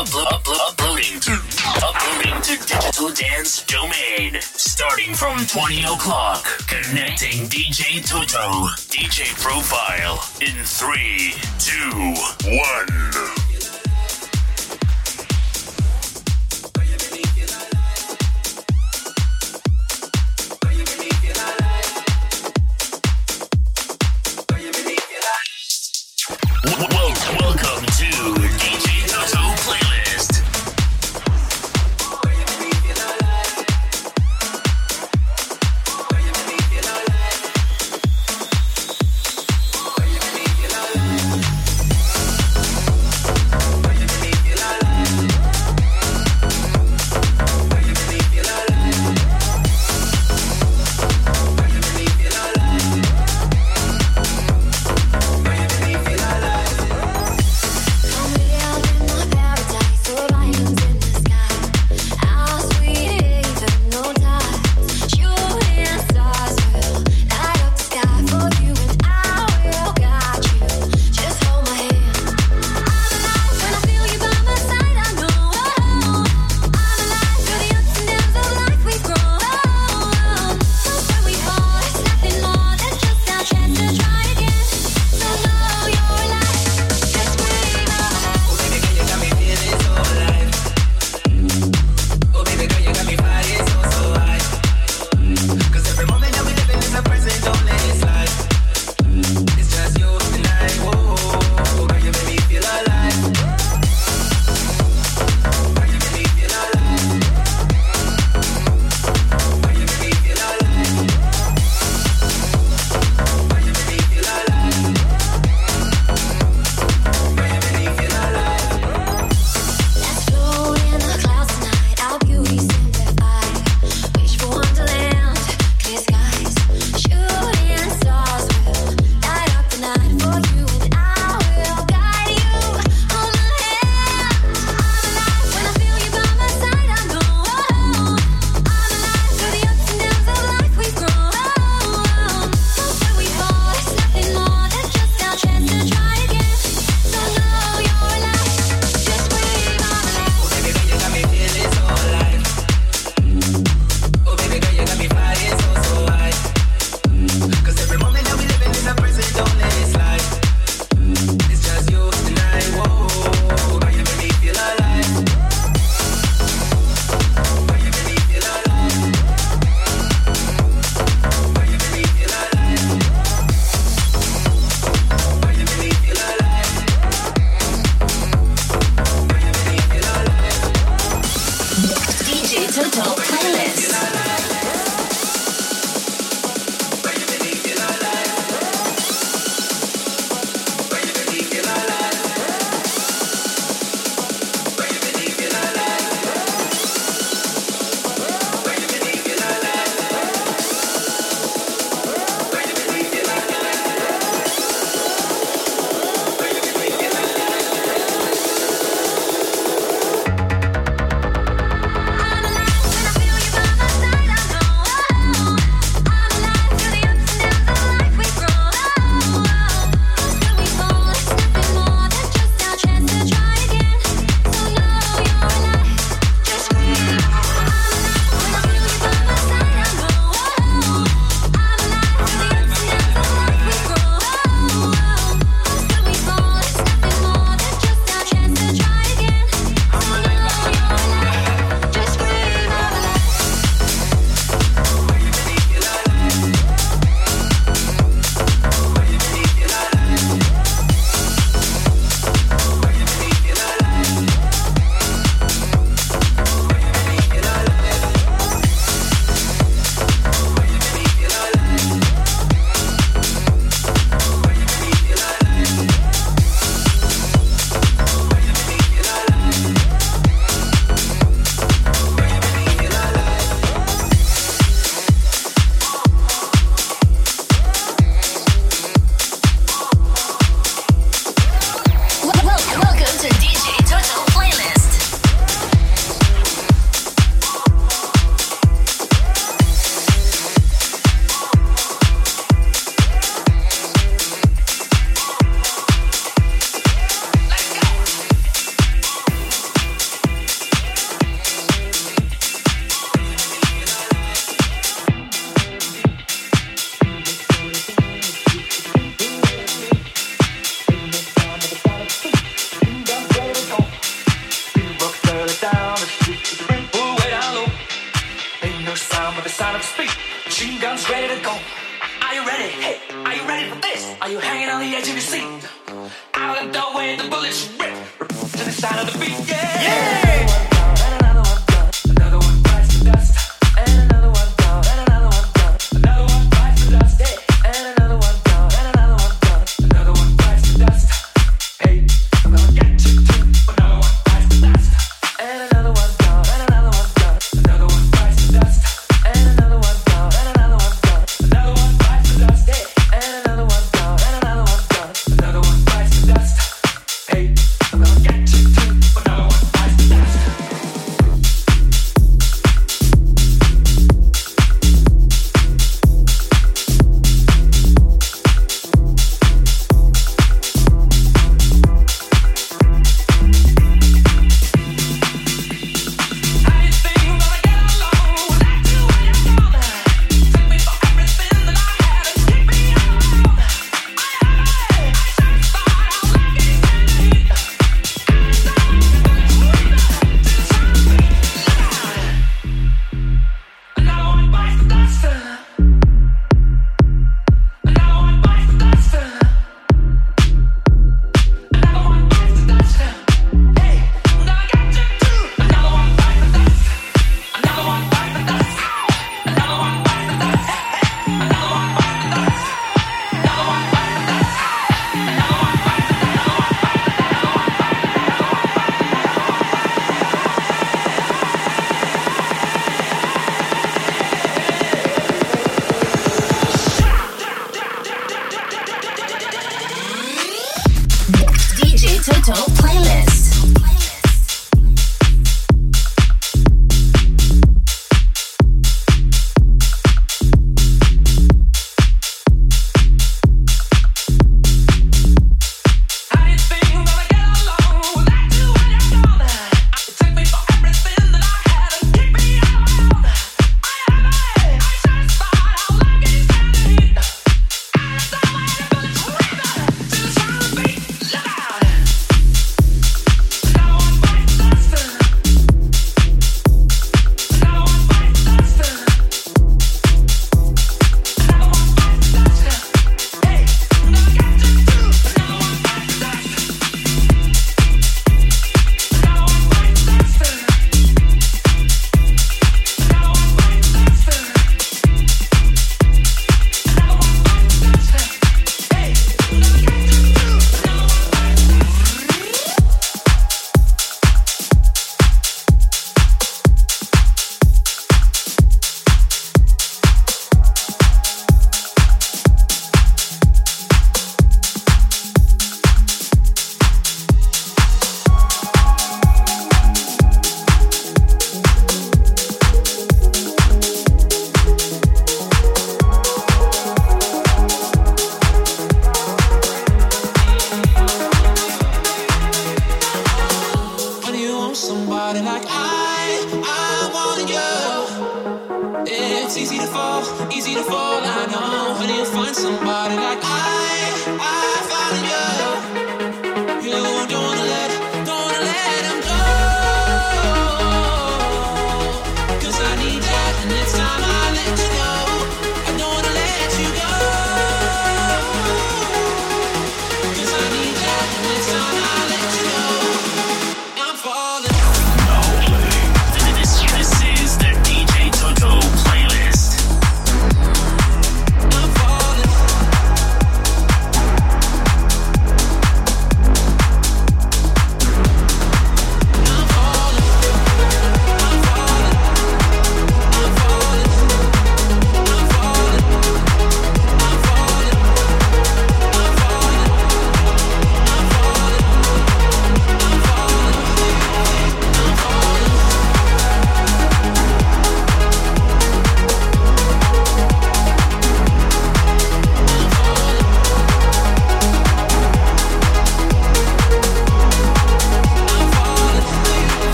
Uploading to uploading to digital dance domain. Starting from 20 o'clock. Connecting DJ Toto. DJ profile in 3, 2, 1.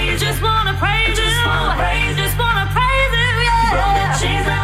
praise, You. just wanna praise You. Just wanna praise You, yeah. Brother Jesus.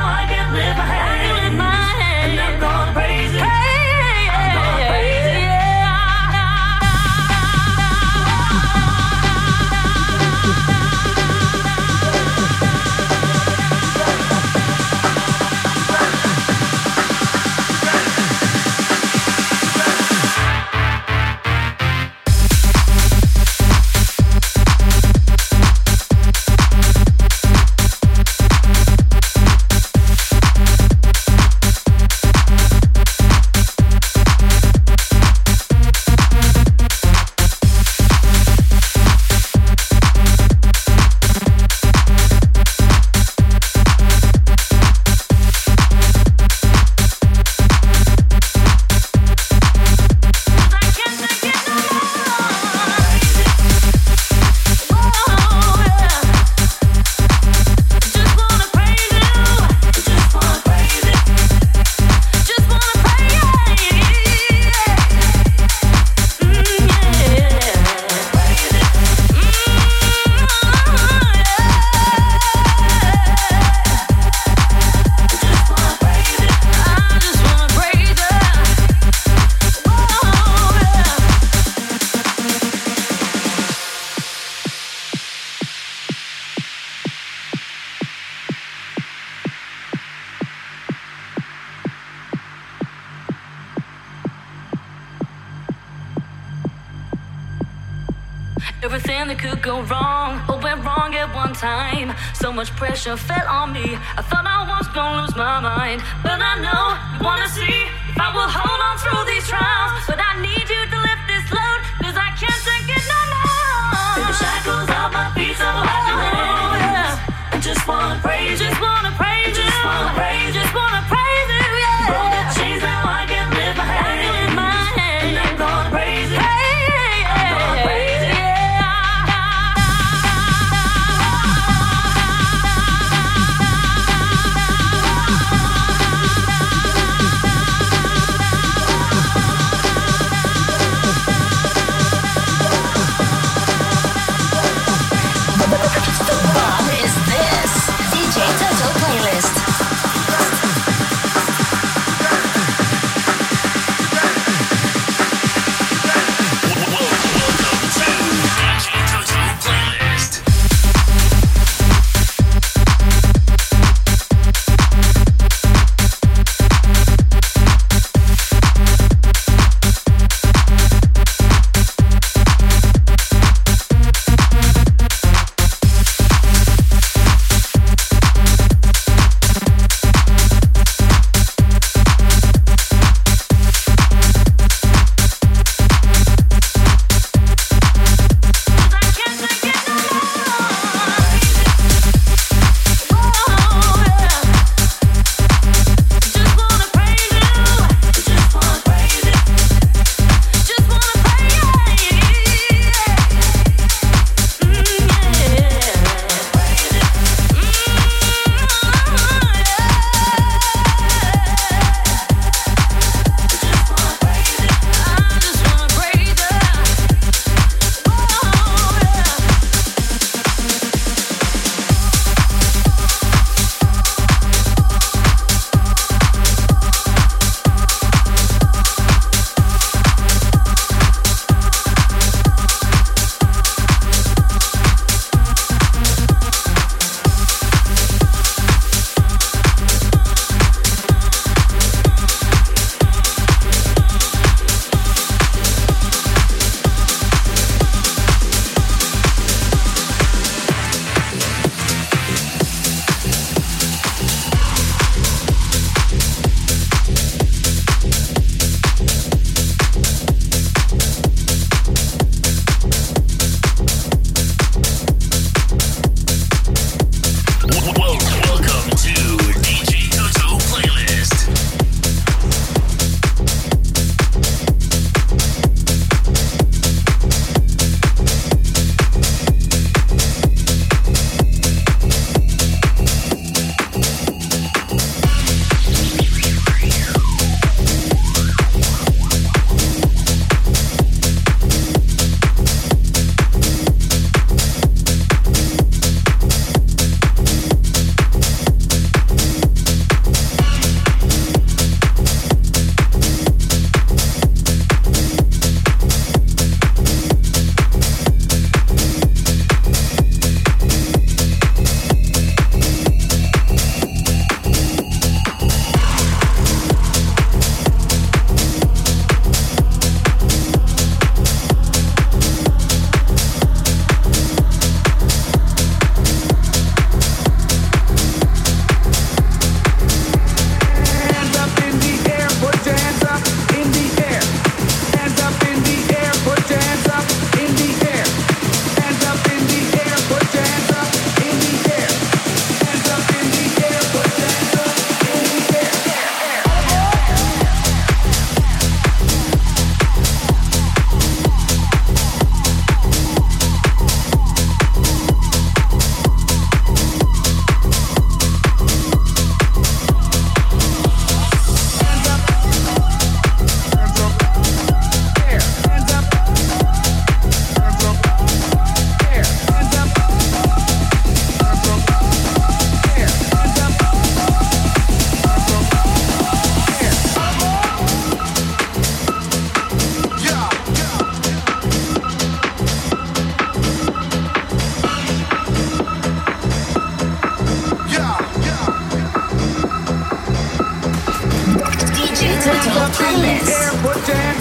Feelings.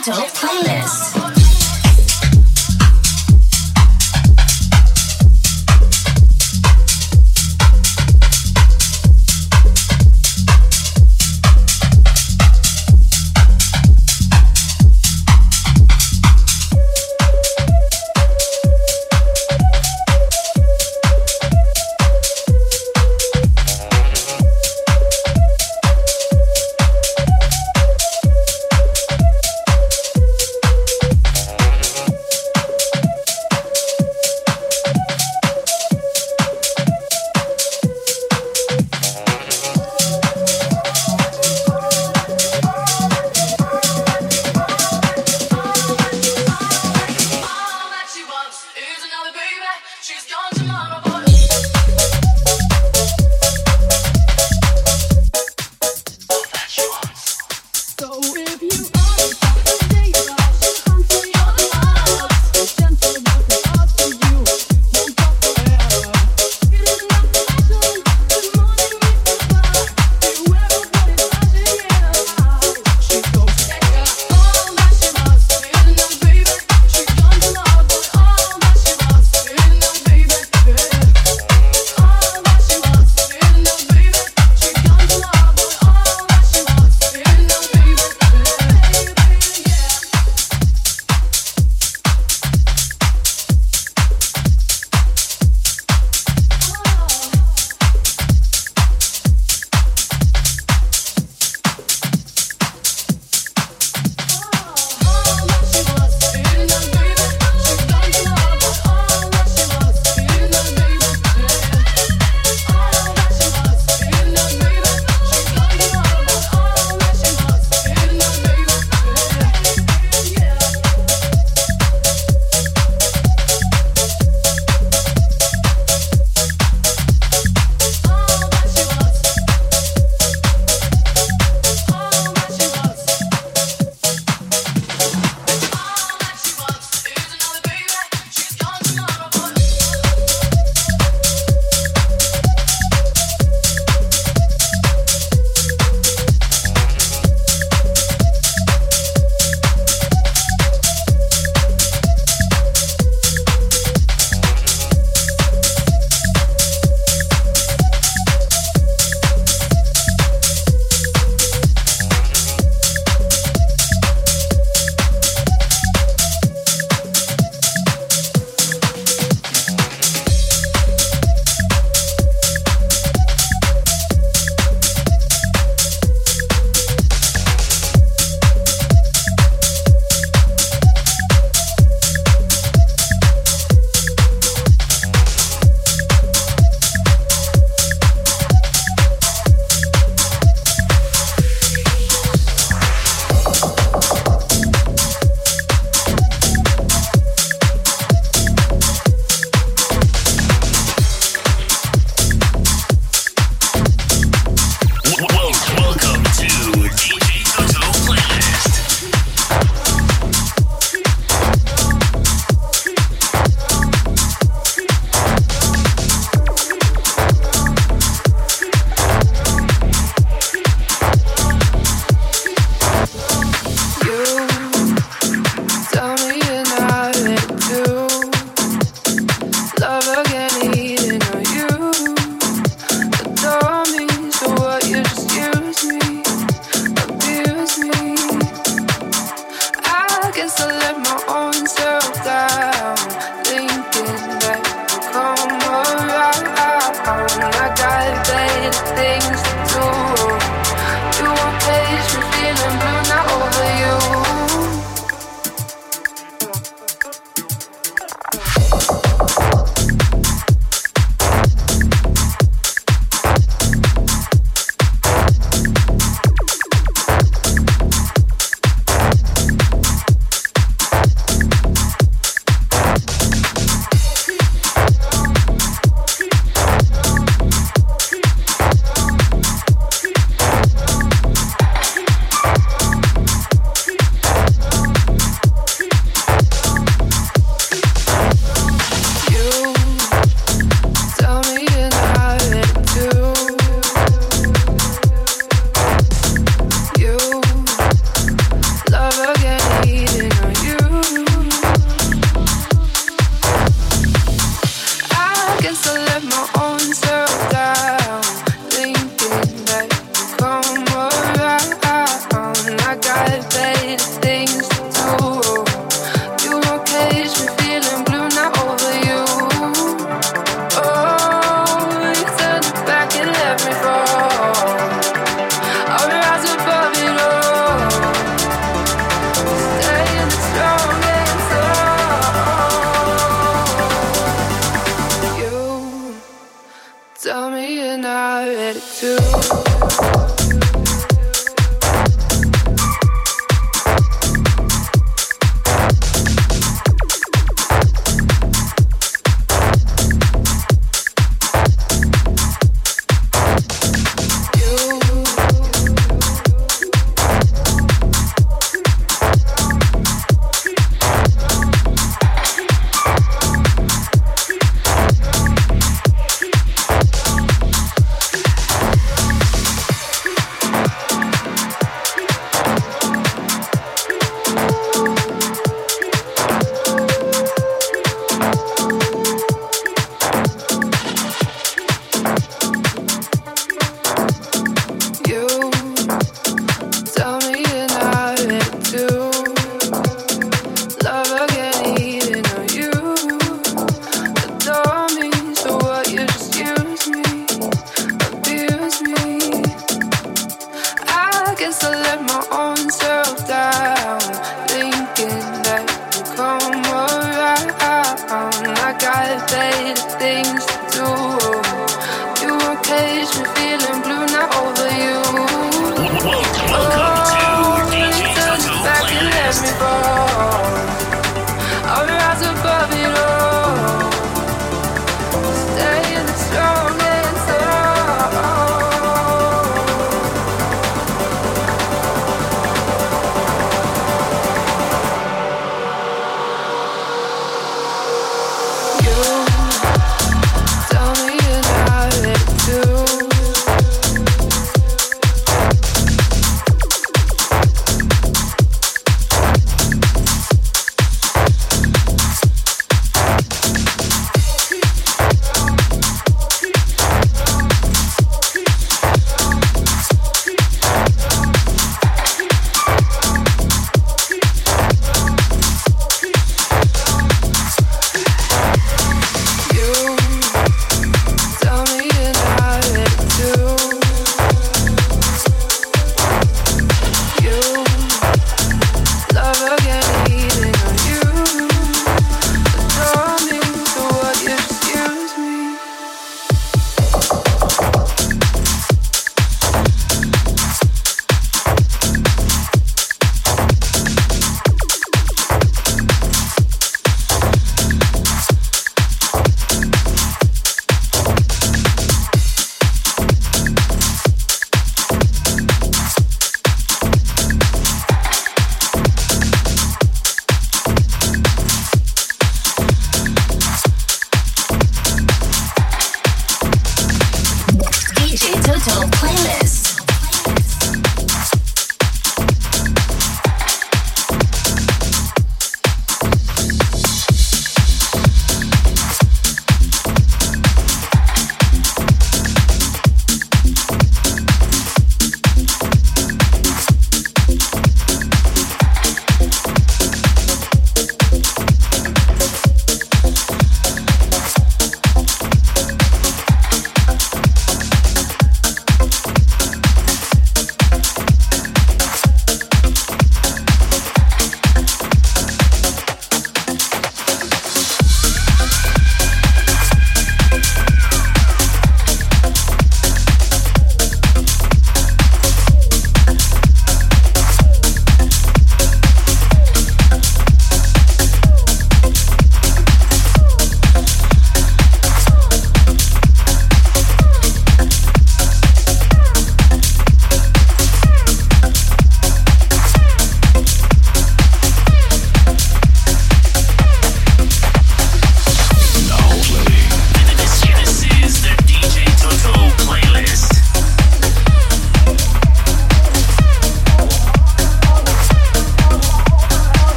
Adult Playlist.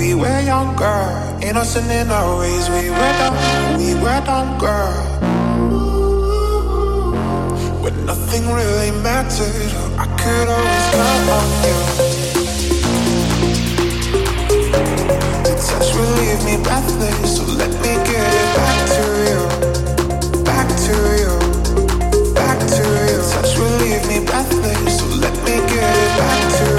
We were young, girl, innocent in our ways. We were dumb, we were dumb, girl. When nothing really mattered, I could always count on you. The touch will leave me breathless, so let me get it back to you, back to you, back to you. Touch will leave me breathless, so let me get it back to you.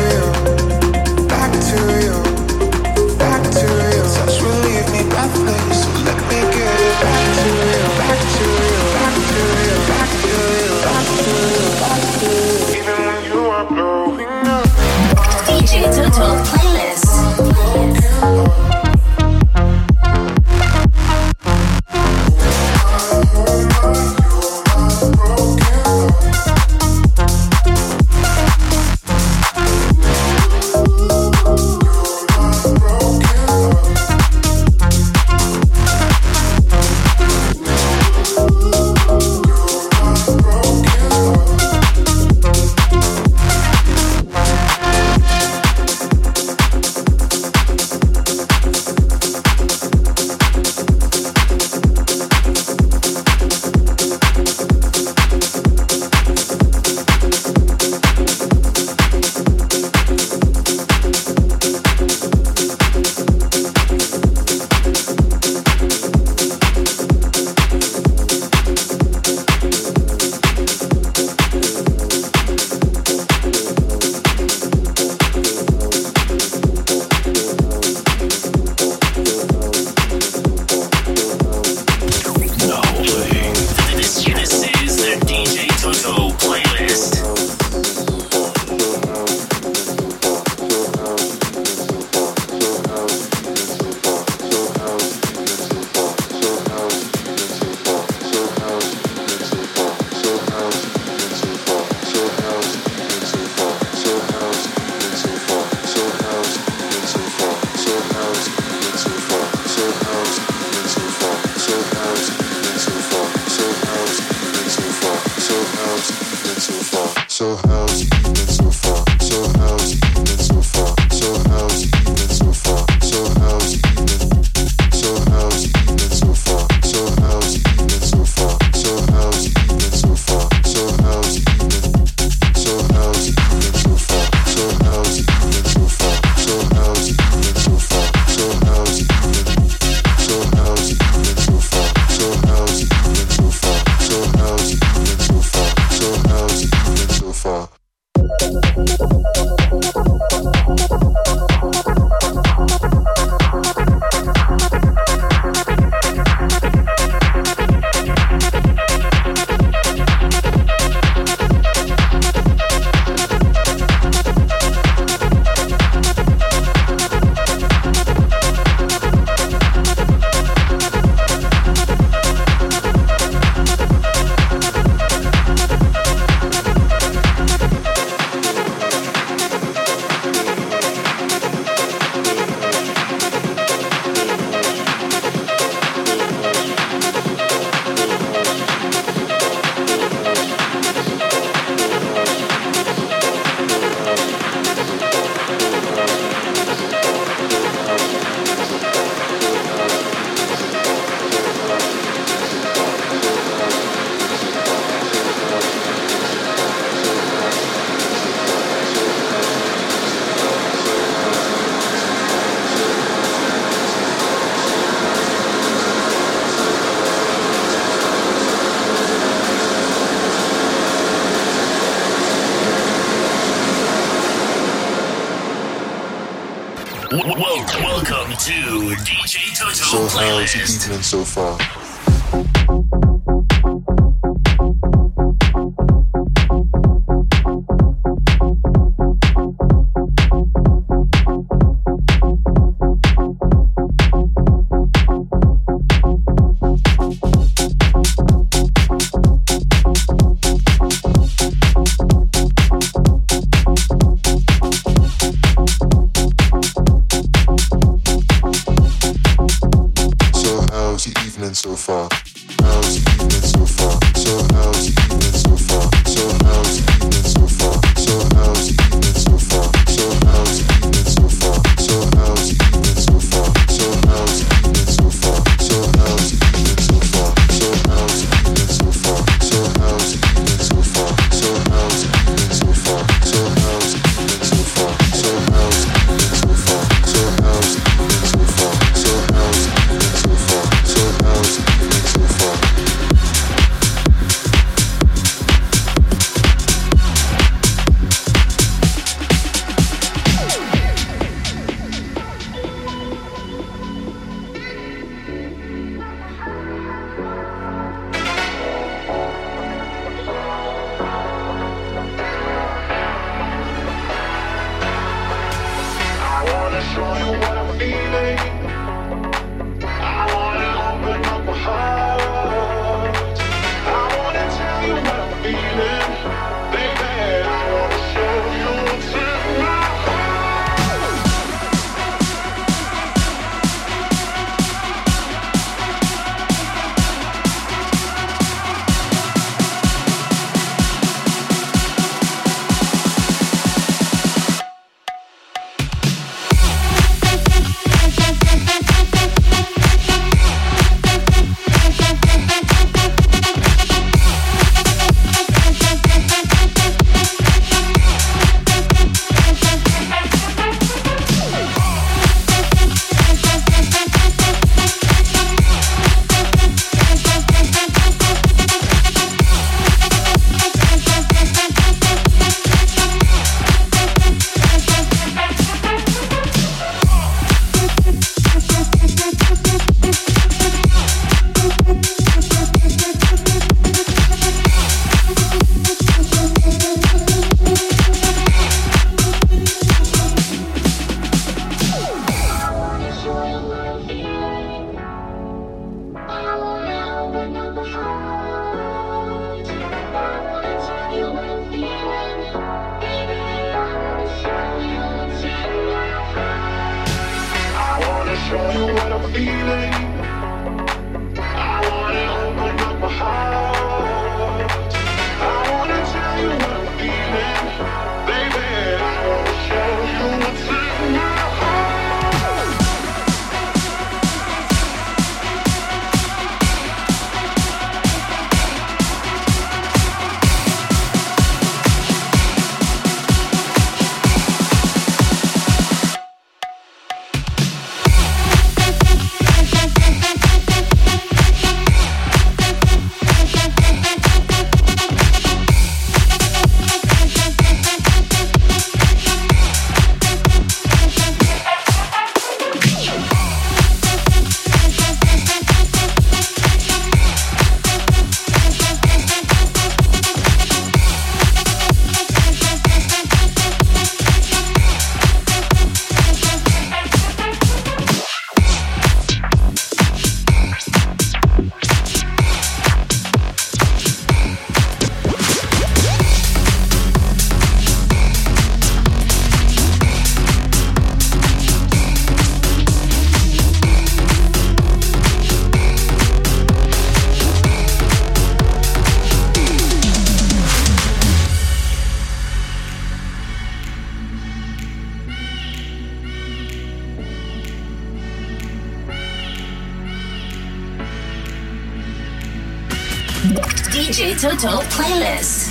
DJ Toto playlist.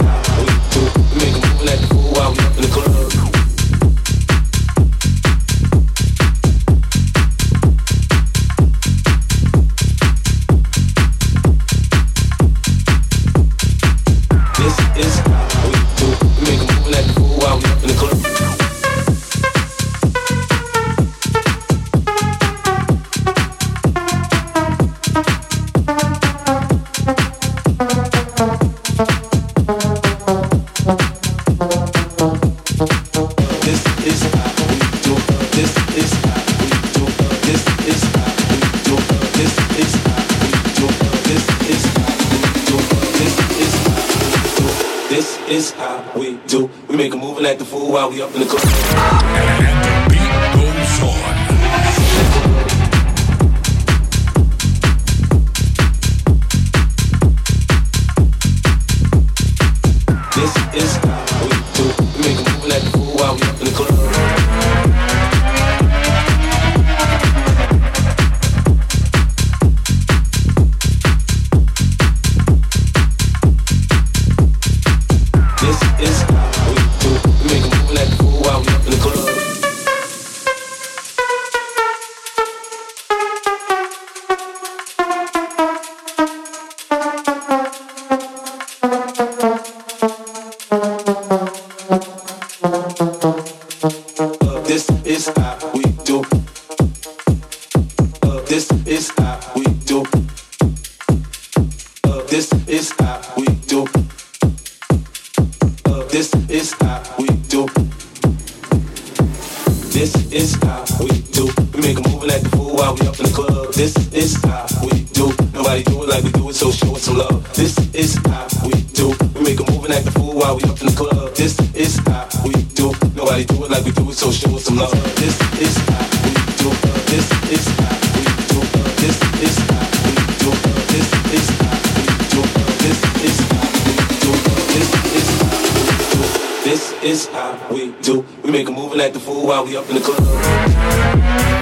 It's how we do. We make a move and act the fool while we up in the club.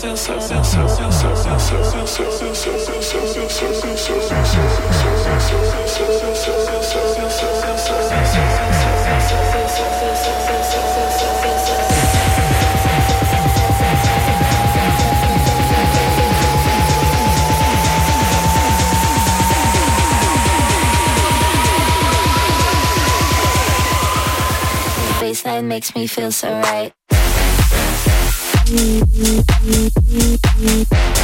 The baseline makes me feel so right. Thank you.